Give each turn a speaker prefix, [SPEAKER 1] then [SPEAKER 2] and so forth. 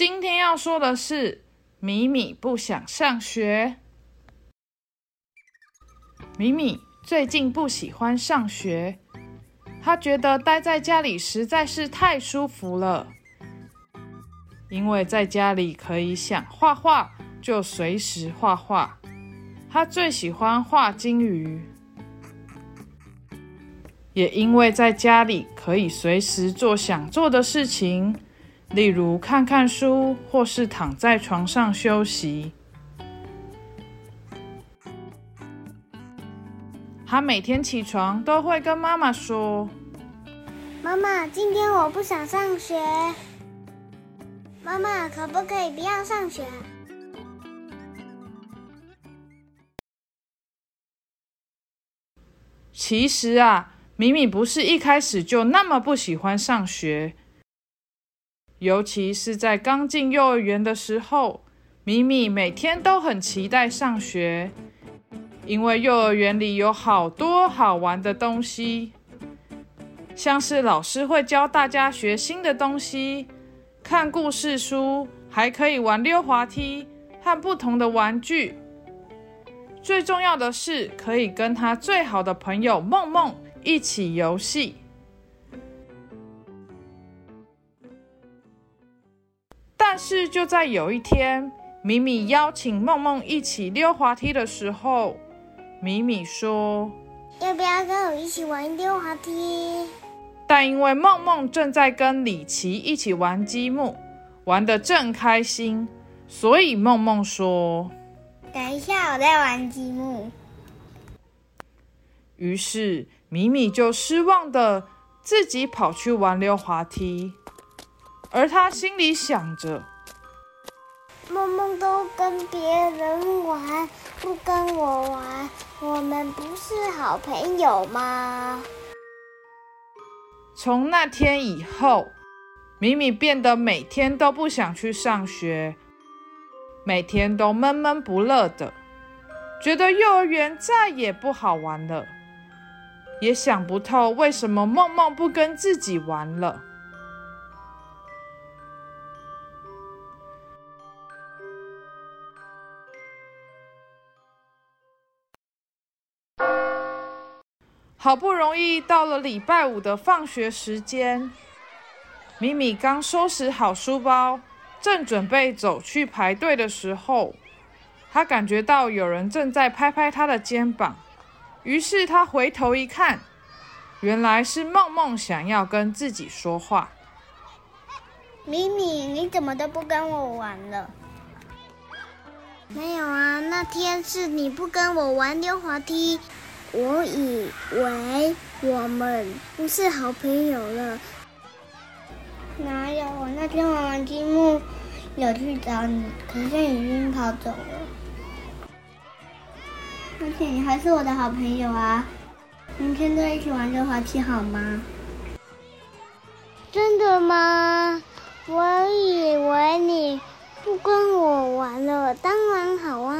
[SPEAKER 1] 今天要说的是，米米不想上学。米米最近不喜欢上学，他觉得待在家里实在是太舒服了，因为在家里可以想画画就随时画画。他最喜欢画金鱼，也因为在家里可以随时做想做的事情。例如看看书，或是躺在床上休息。他每天起床都会跟妈妈说：“
[SPEAKER 2] 妈妈，今天我不想上学。妈妈，可不可以不要上学？”
[SPEAKER 1] 其实啊，米米不是一开始就那么不喜欢上学。尤其是在刚进幼儿园的时候，米米每天都很期待上学，因为幼儿园里有好多好玩的东西，像是老师会教大家学新的东西，看故事书，还可以玩溜滑梯和不同的玩具。最重要的是，可以跟他最好的朋友梦梦一起游戏。是就在有一天，米米邀请梦梦一起溜滑梯的时候，米米说：“
[SPEAKER 2] 要不要跟我一起玩溜滑梯？”
[SPEAKER 1] 但因为梦梦正在跟李奇一起玩积木，玩得正开心，所以梦梦说：“
[SPEAKER 2] 等一下，我在玩积木。”
[SPEAKER 1] 于是米米就失望的自己跑去玩溜滑梯。而他心里想着：“
[SPEAKER 2] 梦梦都跟别人玩，不跟我玩，我们不是好朋友吗？”
[SPEAKER 1] 从那天以后，米米变得每天都不想去上学，每天都闷闷不乐的，觉得幼儿园再也不好玩了，也想不透为什么梦梦不跟自己玩了。好不容易到了礼拜五的放学时间，米米刚收拾好书包，正准备走去排队的时候，他感觉到有人正在拍拍他的肩膀，于是他回头一看，原来是梦梦想要跟自己说话。
[SPEAKER 2] 米米，你怎么都不跟我玩了？没有啊，那天是你不跟我玩溜滑梯。我以为我们不是好朋友了。哪有？我那天玩完积木，有去找你，可是你已经跑走了。而且你还是我的好朋友啊！明天再一起玩溜滑梯好吗？真的吗？我以为你不跟我玩了，当然好啊。